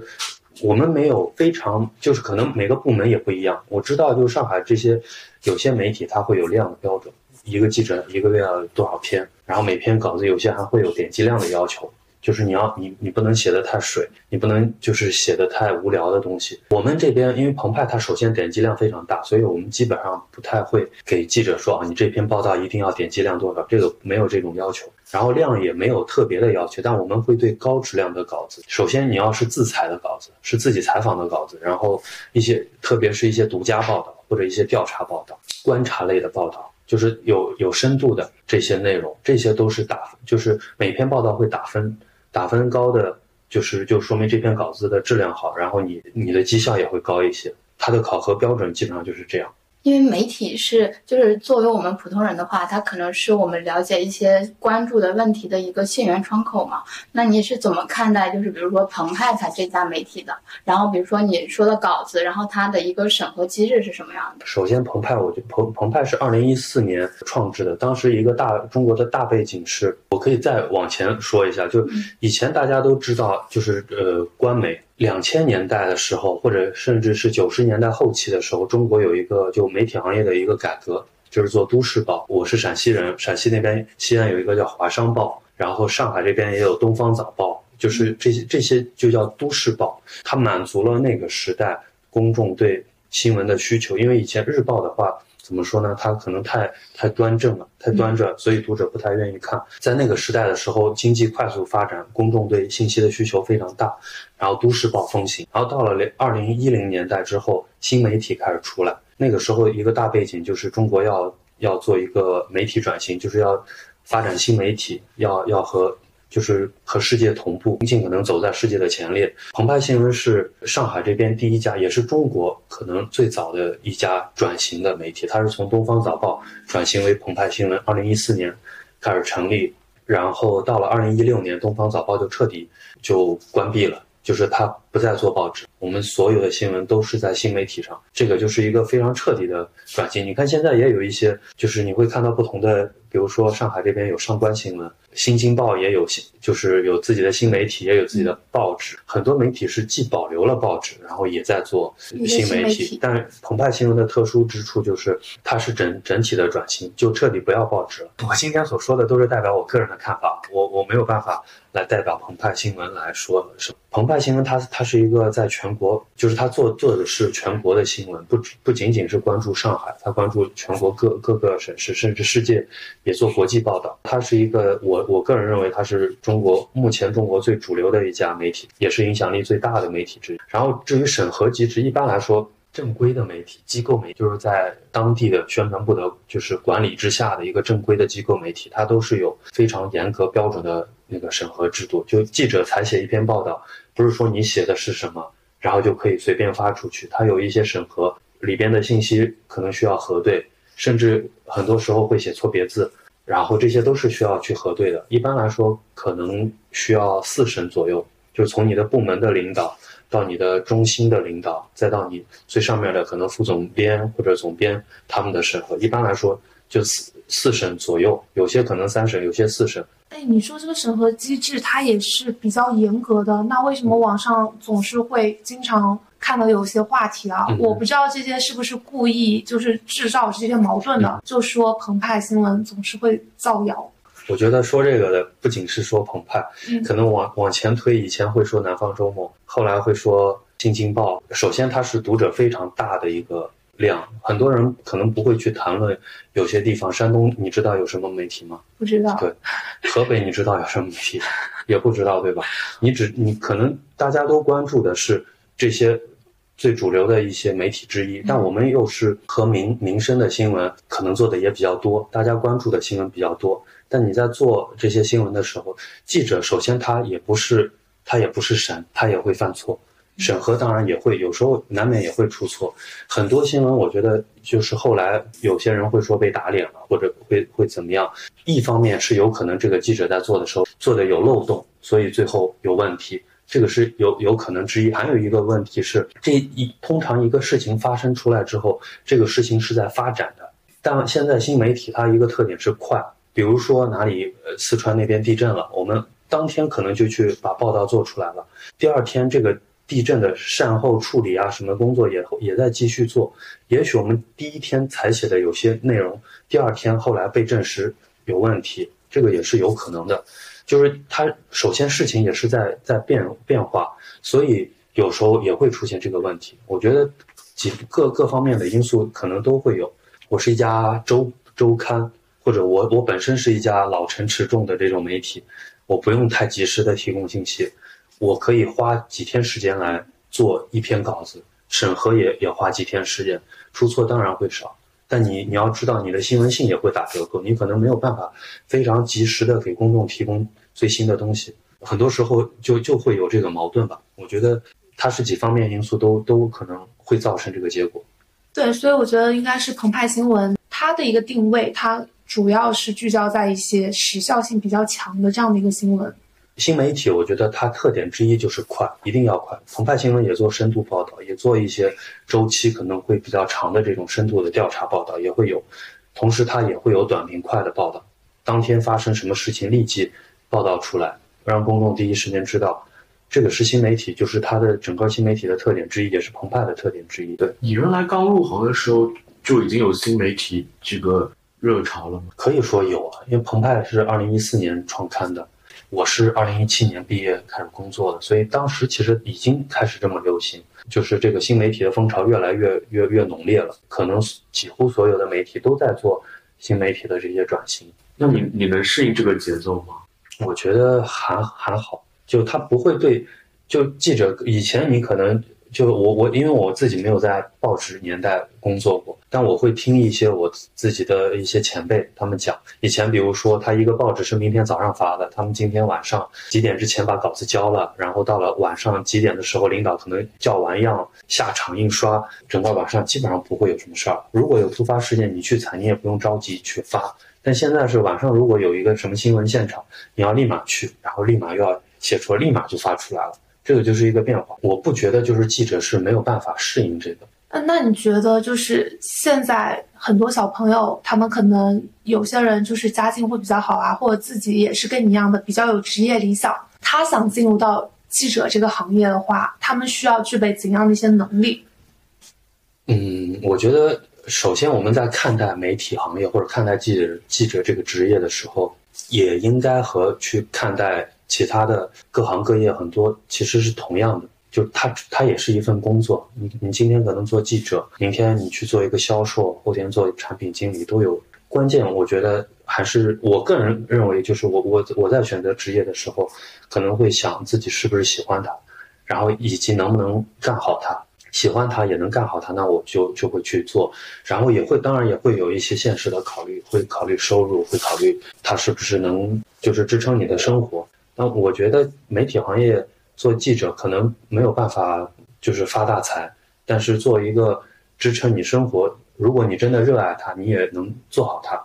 我们没有非常，就是可能每个部门也不一样。我知道，就是上海这些有些媒体，它会有量的标准，一个记者一个月要多少篇，然后每篇稿子有些还会有点击量的要求。就是你要你你不能写的太水，你不能就是写的太无聊的东西。我们这边因为澎湃它首先点击量非常大，所以我们基本上不太会给记者说啊，你这篇报道一定要点击量多少，这个没有这种要求。然后量也没有特别的要求，但我们会对高质量的稿子，首先你要是自采的稿子，是自己采访的稿子，然后一些特别是一些独家报道或者一些调查报道、观察类的报道。就是有有深度的这些内容，这些都是打，就是每篇报道会打分。打分高的，就是就说明这篇稿子的质量好，然后你你的绩效也会高一些。它的考核标准基本上就是这样。因为媒体是，就是作为我们普通人的话，它可能是我们了解一些关注的问题的一个信源窗口嘛。那你是怎么看待，就是比如说澎湃它这家媒体的？然后比如说你说的稿子，然后它的一个审核机制是什么样的？首先，澎湃，我觉得澎澎湃是二零一四年创制的，当时一个大中国的大背景是，我可以再往前说一下，就以前大家都知道，就是呃官媒。两千年代的时候，或者甚至是九十年代后期的时候，中国有一个就媒体行业的一个改革，就是做都市报。我是陕西人，陕西那边西安有一个叫华商报，然后上海这边也有东方早报，就是这些这些就叫都市报。它满足了那个时代公众对新闻的需求，因为以前日报的话。怎么说呢？它可能太太端正了，太端正，所以读者不太愿意看。在那个时代的时候，经济快速发展，公众对信息的需求非常大，然后都市报风行。然后到了二零一零年代之后，新媒体开始出来。那个时候一个大背景就是中国要要做一个媒体转型，就是要发展新媒体，要要和。就是和世界同步，尽可能走在世界的前列。澎湃新闻是上海这边第一家，也是中国可能最早的一家转型的媒体。它是从东方早报转型为澎湃新闻，二零一四年开始成立，然后到了二零一六年，东方早报就彻底就关闭了。就是它不再做报纸，我们所有的新闻都是在新媒体上，这个就是一个非常彻底的转型。你看现在也有一些，就是你会看到不同的，比如说上海这边有上官新闻，新京报也有新，就是有自己的新媒体，也有自己的报纸。很多媒体是既保留了报纸，然后也在做新媒体。但是澎湃新闻的特殊之处就是它是整整体的转型，就彻底不要报纸了。我今天所说的都是代表我个人的看法，我我没有办法。来代表澎湃新闻来说什么，澎湃新闻它它是一个在全国，就是它做做的是全国的新闻，不不仅仅是关注上海，它关注全国各各个省市，甚至世界也做国际报道。它是一个我我个人认为它是中国目前中国最主流的一家媒体，也是影响力最大的媒体之一。然后至于审核机制，一般来说。正规的媒体机构媒，就是在当地的宣传部的，就是管理之下的一个正规的机构媒体，它都是有非常严格标准的那个审核制度。就记者采写一篇报道，不是说你写的是什么，然后就可以随便发出去，它有一些审核，里边的信息可能需要核对，甚至很多时候会写错别字，然后这些都是需要去核对的。一般来说，可能需要四审左右，就从你的部门的领导。到你的中心的领导，再到你最上面的可能副总编或者总编，他们的审核，一般来说就四四审左右，有些可能三审，有些四审。哎，你说这个审核机制它也是比较严格的，那为什么网上总是会经常看到有些话题啊？我不知道这些是不是故意就是制造这些矛盾的，就说澎湃新闻总是会造谣。我觉得说这个的不仅是说澎湃，可能往往前推，以前会说南方周末，后来会说新京报。首先，它是读者非常大的一个量，很多人可能不会去谈论有些地方。山东，你知道有什么媒体吗？不知道。对，河北你知道有什么媒体？也不知道，对吧？你只你可能大家都关注的是这些最主流的一些媒体之一，但我们又是和民民生的新闻可能做的也比较多，大家关注的新闻比较多。但你在做这些新闻的时候，记者首先他也不是他也不是神，他也会犯错，审核当然也会有时候难免也会出错。很多新闻我觉得就是后来有些人会说被打脸了，或者会会怎么样。一方面是有可能这个记者在做的时候做的有漏洞，所以最后有问题，这个是有有可能之一。还有一个问题是，这一通常一个事情发生出来之后，这个事情是在发展的，但现在新媒体它一个特点是快。比如说哪里四川那边地震了，我们当天可能就去把报道做出来了。第二天这个地震的善后处理啊，什么工作也也在继续做。也许我们第一天采写的有些内容，第二天后来被证实有问题，这个也是有可能的。就是它首先事情也是在在变变化，所以有时候也会出现这个问题。我觉得几各各方面的因素可能都会有。我是一家周周刊。或者我我本身是一家老成持重的这种媒体，我不用太及时的提供信息，我可以花几天时间来做一篇稿子，审核也也花几天时间，出错当然会少，但你你要知道你的新闻性也会打折扣，你可能没有办法非常及时的给公众提供最新的东西，很多时候就就会有这个矛盾吧。我觉得它是几方面因素都都可能会造成这个结果。对，所以我觉得应该是澎湃新闻它的一个定位，它。主要是聚焦在一些时效性比较强的这样的一个新闻。新媒体，我觉得它特点之一就是快，一定要快。澎湃新闻也做深度报道，也做一些周期可能会比较长的这种深度的调查报道，也会有。同时，它也会有短平快的报道，当天发生什么事情立即报道出来，让公众第一时间知道。这个是新媒体，就是它的整个新媒体的特点之一，也是澎湃的特点之一。对你原来刚入行的时候就已经有新媒体这个。热潮了吗？可以说有啊，因为澎湃是二零一四年创刊的，我是二零一七年毕业开始工作的，所以当时其实已经开始这么流行，就是这个新媒体的风潮越来越越越浓烈了，可能几乎所有的媒体都在做新媒体的这些转型。那你你能适应这个节奏吗？我觉得还还好，就他不会对，就记者以前你可能。就我我因为我自己没有在报纸年代工作过，但我会听一些我自己的一些前辈他们讲，以前比如说他一个报纸是明天早上发的，他们今天晚上几点之前把稿子交了，然后到了晚上几点的时候，领导可能叫完样下场印刷，整个晚上基本上不会有什么事儿。如果有突发事件，你去采你也不用着急去发，但现在是晚上如果有一个什么新闻现场，你要立马去，然后立马又要写出来，立马就发出来了。这个就是一个变化，我不觉得就是记者是没有办法适应这个。嗯，那你觉得就是现在很多小朋友，他们可能有些人就是家境会比较好啊，或者自己也是跟你一样的比较有职业理想，他想进入到记者这个行业的话，他们需要具备怎样的一些能力？嗯，我觉得首先我们在看待媒体行业或者看待记者记者这个职业的时候，也应该和去看待。其他的各行各业很多其实是同样的，就它它也是一份工作。你你今天可能做记者，明天你去做一个销售，后天做产品经理都有。关键我觉得还是我个人认为，就是我我我在选择职业的时候，可能会想自己是不是喜欢它，然后以及能不能干好它。喜欢它也能干好它，那我就就会去做。然后也会当然也会有一些现实的考虑，会考虑收入，会考虑它是不是能就是支撑你的生活。那我觉得媒体行业做记者可能没有办法就是发大财，但是做一个支撑你生活，如果你真的热爱它，你也能做好它，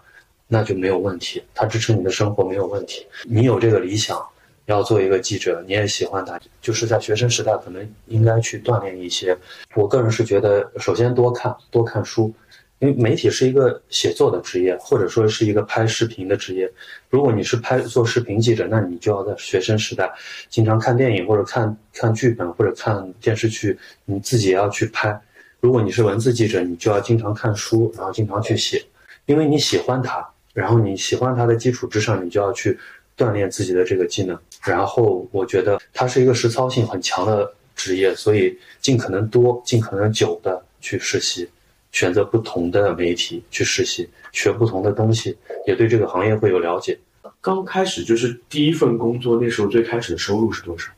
那就没有问题。它支撑你的生活没有问题。你有这个理想，要做一个记者，你也喜欢它，就是在学生时代可能应该去锻炼一些。我个人是觉得，首先多看多看书。因为媒体是一个写作的职业，或者说是一个拍视频的职业。如果你是拍做视频记者，那你就要在学生时代经常看电影或者看看剧本或者看电视剧，你自己也要去拍。如果你是文字记者，你就要经常看书，然后经常去写，因为你喜欢它，然后你喜欢它的基础之上，你就要去锻炼自己的这个技能。然后我觉得它是一个实操性很强的职业，所以尽可能多、尽可能久的去实习。选择不同的媒体去实习，学不同的东西，也对这个行业会有了解。刚开始就是第一份工作，那时候最开始的收入是多少？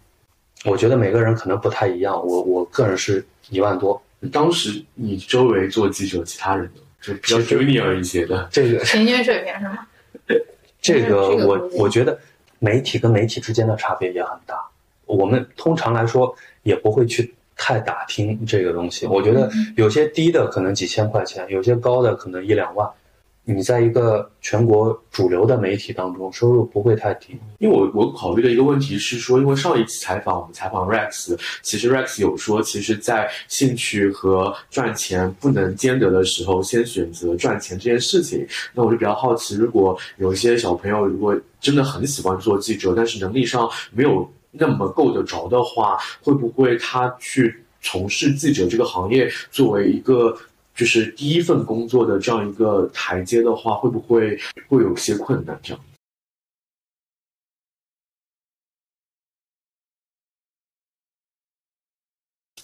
我觉得每个人可能不太一样。我我个人是一万多。当时你周围做记者，其他人？就比较 junior 一些的，这个平均水平是吗？这个我我觉得媒体跟媒体之间的差别也很大。我们通常来说也不会去。太打听这个东西，我觉得有些低的可能几千块钱，有些高的可能一两万。你在一个全国主流的媒体当中，收入不会太低。因为我我考虑的一个问题是说，因为上一次采访我们采访 Rex，其实 Rex 有说，其实，在兴趣和赚钱不能兼得的时候，先选择赚钱这件事情。那我就比较好奇，如果有一些小朋友如果真的很喜欢做记者，但是能力上没有。那么够得着的话，会不会他去从事记者这个行业，作为一个就是第一份工作的这样一个台阶的话，会不会会有些困难？这样，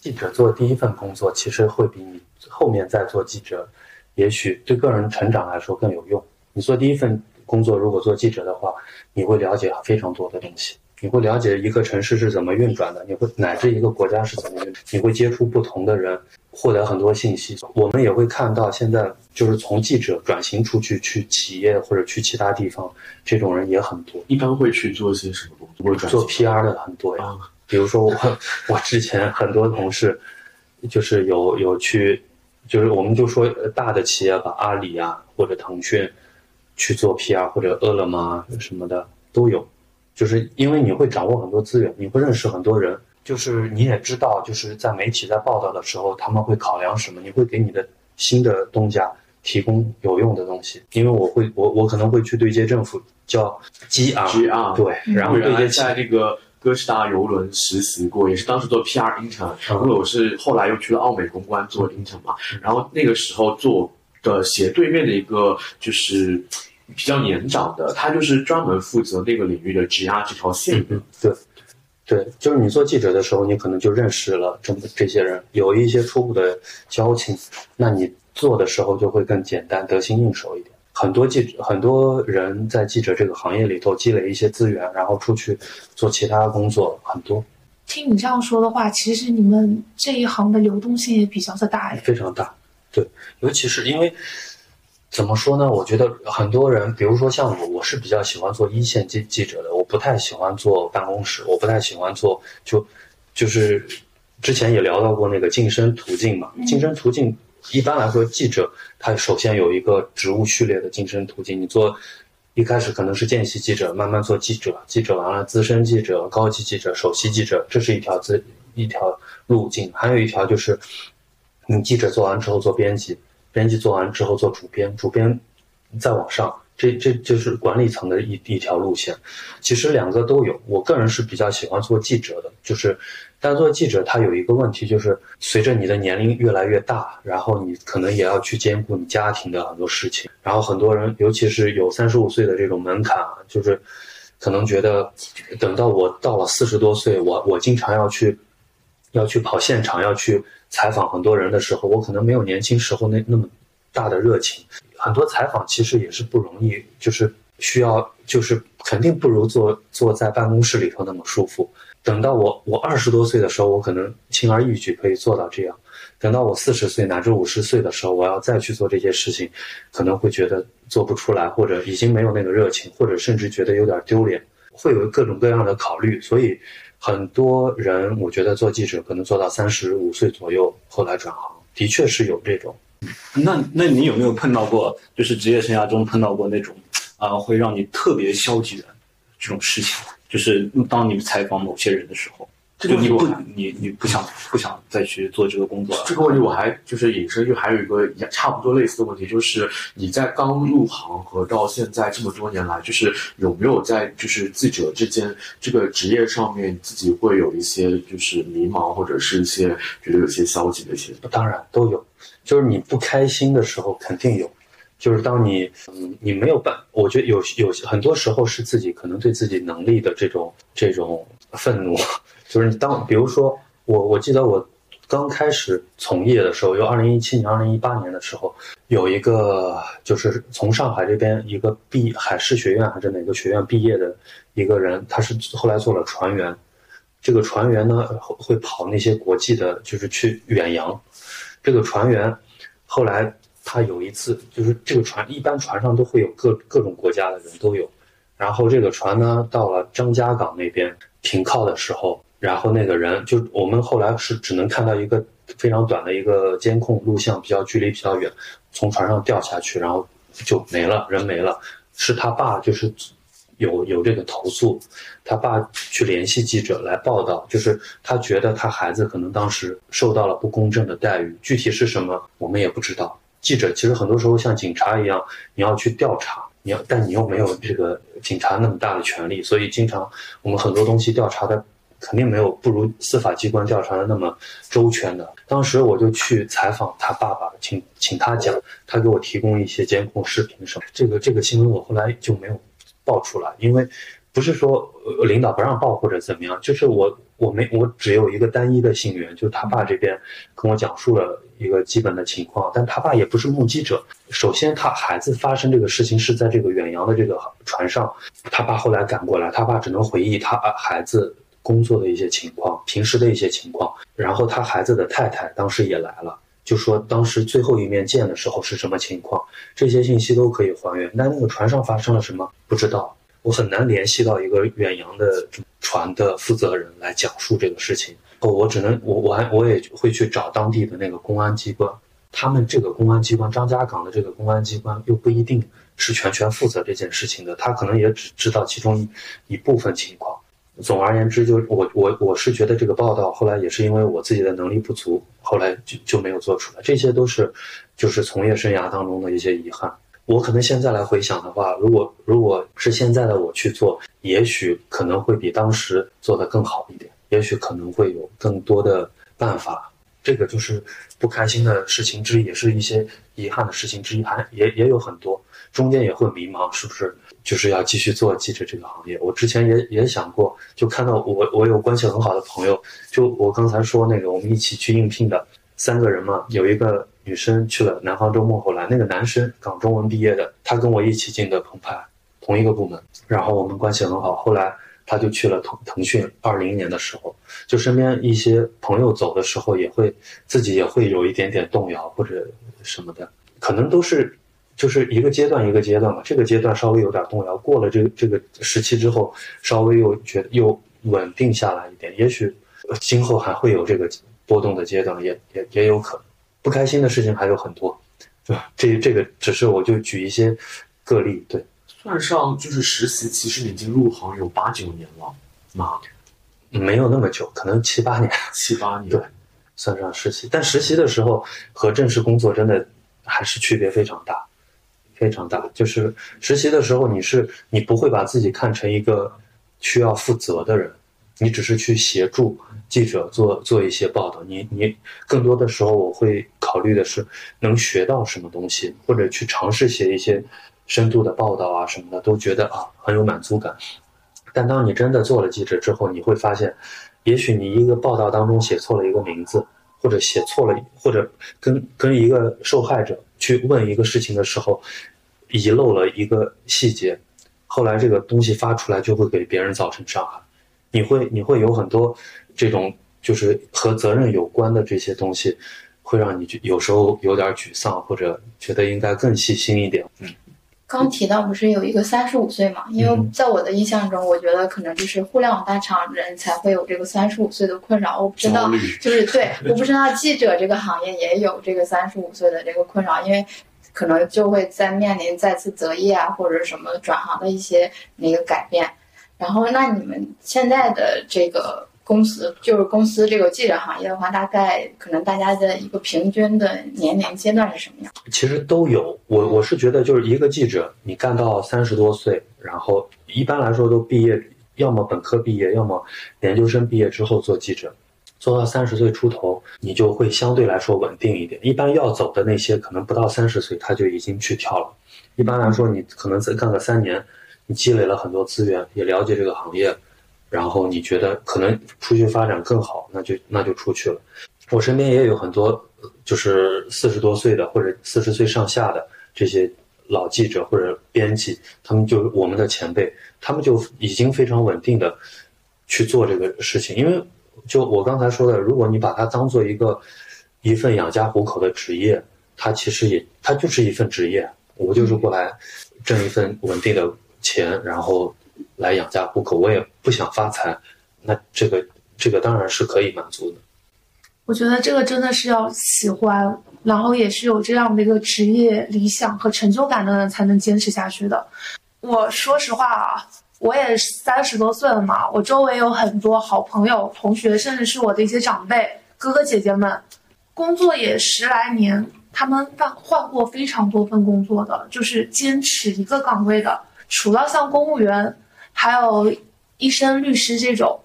记者做第一份工作，其实会比你后面再做记者，也许对个人成长来说更有用。你做第一份工作，如果做记者的话，你会了解非常多的东西。你会了解一个城市是怎么运转的，你会乃至一个国家是怎么运，你会接触不同的人，获得很多信息。我们也会看到，现在就是从记者转型出去去企业或者去其他地方，这种人也很多。一般会去做些什么工作？做 PR 的很多呀。比如说我，我之前很多同事，就是有有去，就是我们就说大的企业吧，阿里啊或者腾讯，去做 PR 或者饿了么什么的都有。就是因为你会掌握很多资源，你会认识很多人，就是你也知道，就是在媒体在报道的时候，他们会考量什么，你会给你的新的东家提供有用的东西。因为我会，我我可能会去对接政府，叫 GR，对，然后对接在那个哥斯达游轮实习过，也是当时做 PR intern，因为我是后来又去了奥美公关做 intern 嘛，然后那个时候做的斜对面的一个就是。比较年长的，他就是专门负责那个领域的质押这条线的。对，对，就是你做记者的时候，你可能就认识了这么这些人，有一些初步的交情，那你做的时候就会更简单，得心应手一点。很多记者，很多人在记者这个行业里头积累一些资源，然后出去做其他工作，很多。听你这样说的话，其实你们这一行的流动性也比较的大呀。非常大，对，尤其是因为怎么说呢？我觉得很多人，比如说像我，我是比较喜欢做一线记记者的，我不太喜欢做办公室，我不太喜欢做就就是之前也聊到过那个晋升途径嘛，晋升途径一般来说，记者他首先有一个职务序列的晋升途径，你做。一开始可能是见习记者，慢慢做记者，记者完了资深记者、高级记者、首席记者，这是一条资一条路径。还有一条就是，你记者做完之后做编辑，编辑做完之后做主编，主编再往上，这这就是管理层的一一条路线。其实两个都有，我个人是比较喜欢做记者的，就是。但做记者，他有一个问题，就是随着你的年龄越来越大，然后你可能也要去兼顾你家庭的很多事情。然后很多人，尤其是有三十五岁的这种门槛，就是可能觉得，等到我到了四十多岁，我我经常要去要去跑现场，要去采访很多人的时候，我可能没有年轻时候那那么大的热情。很多采访其实也是不容易，就是需要，就是肯定不如坐坐在办公室里头那么舒服。等到我我二十多岁的时候，我可能轻而易举可以做到这样；等到我四十岁乃至五十岁的时候，我要再去做这些事情，可能会觉得做不出来，或者已经没有那个热情，或者甚至觉得有点丢脸，会有各种各样的考虑。所以，很多人我觉得做记者可能做到三十五岁左右，后来转行，的确是有这种。那那你有没有碰到过，就是职业生涯中碰到过那种啊，会让你特别消极的这种事情？就是当你采访某些人的时候，这个你不你你不想不想再去做这个工作了。这个问题我还就是引申，就还有一个也差不多类似的问题，就是你在刚入行和到现在这么多年来，就是有没有在就是记者之间这个职业上面自己会有一些就是迷茫，或者是一些觉得有些消极的一些？当然都有，就是你不开心的时候肯定有。就是当你，嗯，你没有办，我觉得有有很多时候是自己可能对自己能力的这种这种愤怒，就是你当比如说我我记得我刚开始从业的时候，有二零一七年、二零一八年的时候，有一个就是从上海这边一个毕海事学院还是哪个学院毕业的一个人，他是后来做了船员，这个船员呢会跑那些国际的，就是去远洋，这个船员后来。他有一次，就是这个船，一般船上都会有各各种国家的人都有。然后这个船呢，到了张家港那边停靠的时候，然后那个人就我们后来是只能看到一个非常短的一个监控录像，比较距离比较远，从船上掉下去，然后就没了，人没了。是他爸就是有有这个投诉，他爸去联系记者来报道，就是他觉得他孩子可能当时受到了不公正的待遇，具体是什么我们也不知道。记者其实很多时候像警察一样，你要去调查，你要，但你又没有这个警察那么大的权利，所以经常我们很多东西调查的肯定没有不如司法机关调查的那么周全的。当时我就去采访他爸爸，请请他讲，他给我提供一些监控视频什么。这个这个新闻我后来就没有报出来，因为不是说领导不让报或者怎么样，就是我我没我只有一个单一的信源，就是他爸这边跟我讲述了。一个基本的情况，但他爸也不是目击者。首先，他孩子发生这个事情是在这个远洋的这个船上，他爸后来赶过来，他爸只能回忆他孩子工作的一些情况，平时的一些情况。然后他孩子的太太当时也来了，就说当时最后一面见的时候是什么情况，这些信息都可以还原。但那个船上发生了什么，不知道，我很难联系到一个远洋的船的负责人来讲述这个事情。我我只能我我还我也会去找当地的那个公安机关，他们这个公安机关张家港的这个公安机关又不一定是全权负责这件事情的，他可能也只知道其中一一部分情况。总而言之，就是我我我是觉得这个报道后来也是因为我自己的能力不足，后来就就没有做出来。这些都是就是从业生涯当中的一些遗憾。我可能现在来回想的话，如果如果是现在的我去做，也许可能会比当时做的更好一点。也许可能会有更多的办法，这个就是不开心的事情之一，也是一些遗憾的事情之一，还也也有很多，中间也会迷茫，是不是就是要继续做记者这个行业？我之前也也想过，就看到我我有关系很好的朋友，就我刚才说那个我们一起去应聘的三个人嘛，有一个女生去了南方周末，后来那个男生港中文毕业的，他跟我一起进的澎湃，同一个部门，然后我们关系很好，后来。他就去了腾腾讯。二零年的时候，就身边一些朋友走的时候，也会自己也会有一点点动摇或者什么的，可能都是就是一个阶段一个阶段吧。这个阶段稍微有点动摇，过了这个这个时期之后，稍微又觉得又稳定下来一点，也许今后还会有这个波动的阶段，也也也有可能。不开心的事情还有很多，对吧？这这个只是我就举一些个例，对。算上就是实习，其实已经入行有八九年了那？没有那么久，可能七八年。七八年，对，算上实习，但实习的时候和正式工作真的还是区别非常大，非常大。就是实习的时候，你是你不会把自己看成一个需要负责的人，你只是去协助记者做做一些报道。你你更多的时候，我会考虑的是能学到什么东西，或者去尝试写一些。深度的报道啊什么的，都觉得啊很有满足感。但当你真的做了记者之后，你会发现，也许你一个报道当中写错了一个名字，或者写错了，或者跟跟一个受害者去问一个事情的时候，遗漏了一个细节，后来这个东西发出来就会给别人造成伤害。你会你会有很多这种就是和责任有关的这些东西，会让你有时候有点沮丧，或者觉得应该更细心一点。嗯。刚提到不是有一个三十五岁嘛？因为在我的印象中，我觉得可能就是互联网大厂人才会有这个三十五岁的困扰。我不知道，就是对，我不知道记者这个行业也有这个三十五岁的这个困扰，因为可能就会在面临再次择业啊或者什么转行的一些那个改变。然后，那你们现在的这个。公司就是公司这个记者行业的话，大概可能大家的一个平均的年龄阶段是什么样？其实都有，我我是觉得就是一个记者，你干到三十多岁，然后一般来说都毕业，要么本科毕业，要么研究生毕业之后做记者，做到三十岁出头，你就会相对来说稳定一点。一般要走的那些，可能不到三十岁他就已经去跳了。一般来说，你可能再干个三年，你积累了很多资源，也了解这个行业。然后你觉得可能出去发展更好，那就那就出去了。我身边也有很多，就是四十多岁的或者四十岁上下的这些老记者或者编辑，他们就我们的前辈，他们就已经非常稳定的去做这个事情。因为就我刚才说的，如果你把它当做一个一份养家糊口的职业，它其实也它就是一份职业。我就是过来挣一份稳定的钱，然后。来养家糊口，我也不想发财，那这个这个当然是可以满足的。我觉得这个真的是要喜欢，然后也是有这样的一个职业理想和成就感的人才能坚持下去的。我说实话啊，我也三十多岁了嘛，我周围有很多好朋友、同学，甚至是我的一些长辈哥哥姐姐们，工作也十来年，他们换换过非常多份工作的，就是坚持一个岗位的。除了像公务员，还有医生、律师这种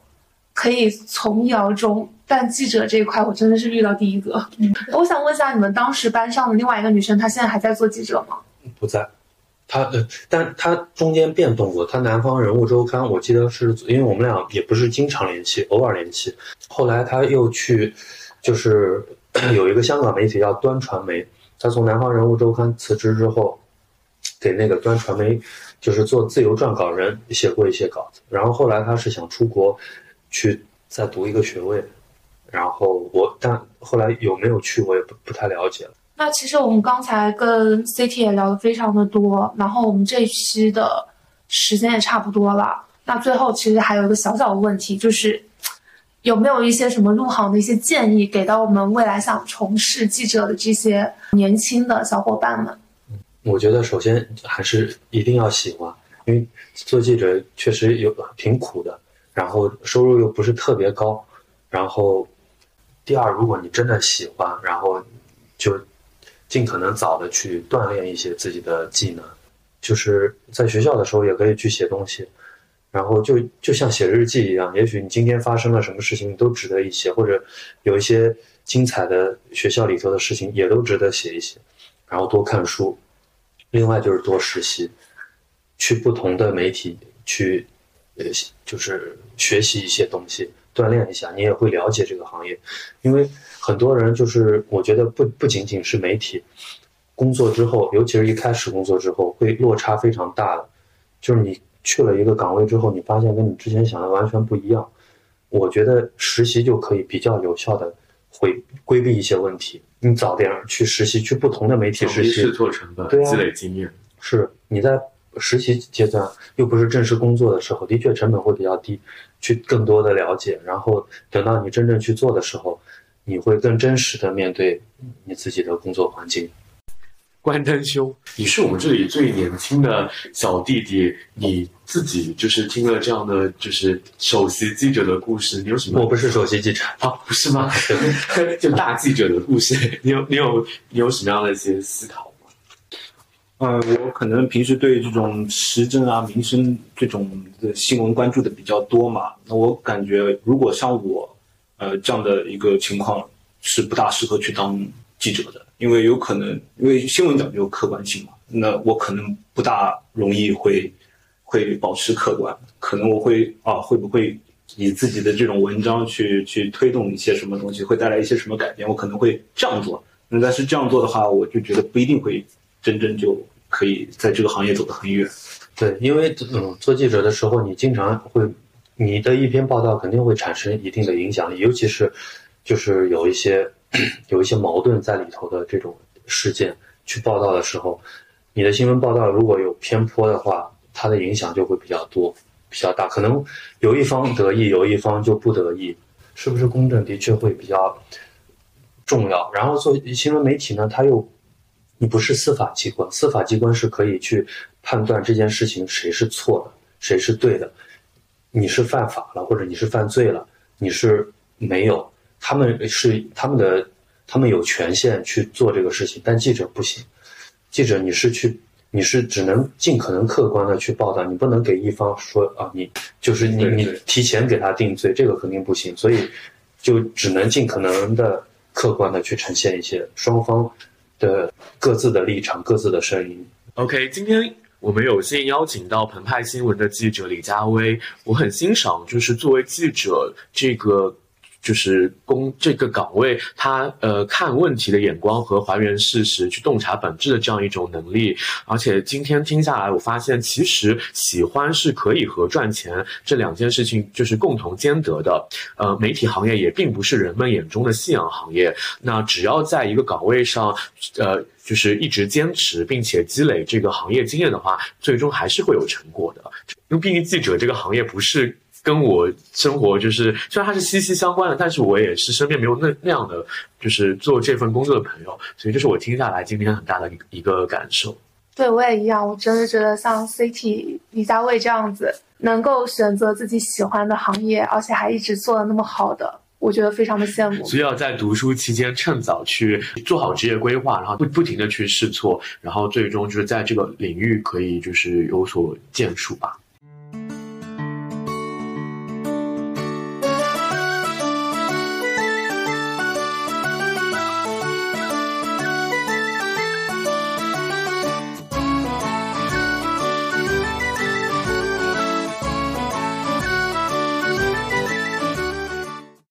可以从一而终，但记者这一块我真的是遇到第一个。我想问一下，你们当时班上的另外一个女生，她现在还在做记者吗？不在，她呃，但她中间变动过。她南方人物周刊，我记得是因为我们俩也不是经常联系，偶尔联系。后来她又去，就是 有一个香港媒体叫端传媒，她从南方人物周刊辞职之后，给那个端传媒。就是做自由撰稿人，写过一些稿子，然后后来他是想出国，去再读一个学位，然后我但后来有没有去我也不不太了解了。那其实我们刚才跟 CT 也聊的非常的多，然后我们这一期的时间也差不多了。那最后其实还有一个小小的问题，就是有没有一些什么入行的一些建议，给到我们未来想从事记者的这些年轻的小伙伴们？我觉得首先还是一定要喜欢，因为做记者确实有挺苦的，然后收入又不是特别高，然后第二，如果你真的喜欢，然后就尽可能早的去锻炼一些自己的技能，就是在学校的时候也可以去写东西，然后就就像写日记一样，也许你今天发生了什么事情，你都值得一写，或者有一些精彩的学校里头的事情也都值得写一写，然后多看书。另外就是多实习，去不同的媒体去，呃，就是学习一些东西，锻炼一下，你也会了解这个行业。因为很多人就是，我觉得不不仅仅是媒体工作之后，尤其是一开始工作之后，会落差非常大的。就是你去了一个岗位之后，你发现跟你之前想的完全不一样，我觉得实习就可以比较有效的回规避一些问题。你早点去实习，去不同的媒体实习，试错成本，对啊积累经验。是你在实习阶段又不是正式工作的时候，的确成本会比较低，去更多的了解，然后等到你真正去做的时候，你会更真实的面对你自己的工作环境。关灯兄，你是我们这里最年轻的小弟弟，你自己就是听了这样的就是首席记者的故事，你有什么？我不是首席记者，啊，不是吗？就大记者的故事，你有你有你有什么样的一些思考吗？嗯，我可能平时对这种时政啊、民生这种的新闻关注的比较多嘛。那我感觉，如果像我，呃，这样的一个情况，是不大适合去当记者的，因为有可能，因为新闻讲究客观性嘛，那我可能不大容易会会保持客观，可能我会啊，会不会以自己的这种文章去去推动一些什么东西，会带来一些什么改变，我可能会这样做。那但是这样做的话，我就觉得不一定会真正就可以在这个行业走得很远。对，因为嗯，做记者的时候，你经常会，你的一篇报道肯定会产生一定的影响力，尤其是就是有一些 有一些矛盾在里头的这种事件去报道的时候，你的新闻报道如果有偏颇的话，它的影响就会比较多、比较大，可能有一方得意，有一方就不得意，是不是公正的确会比较重要。然后做新闻媒体呢，它又你不是司法机关，司法机关是可以去判断这件事情谁是错的，谁是对的，你是犯法了，或者你是犯罪了，你是没有，他们是他们的，他们有权限去做这个事情，但记者不行，记者你是去。你是只能尽可能客观的去报道，你不能给一方说啊，你就是你你提前给他定罪，这个肯定不行，所以就只能尽可能的客观的去呈现一些双方的各自的立场、各自的声音。OK，今天我们有幸邀请到澎湃新闻的记者李佳薇，我很欣赏，就是作为记者这个。就是公这个岗位，他呃看问题的眼光和还原事实、去洞察本质的这样一种能力。而且今天听下来，我发现其实喜欢是可以和赚钱这两件事情就是共同兼得的。呃，媒体行业也并不是人们眼中的夕阳行业。那只要在一个岗位上，呃。就是一直坚持，并且积累这个行业经验的话，最终还是会有成果的。因为毕竟记者这个行业不是跟我生活就是，虽然它是息息相关的，但是我也是身边没有那那样的就是做这份工作的朋友，所以这是我听下来今天很大的一个感受。对我也一样，我真的觉得像 CT 李佳薇这样子，能够选择自己喜欢的行业，而且还一直做的那么好的。我觉得非常的羡慕，所以要在读书期间趁早去做好职业规划，然后不不停的去试错，然后最终就是在这个领域可以就是有所建树吧。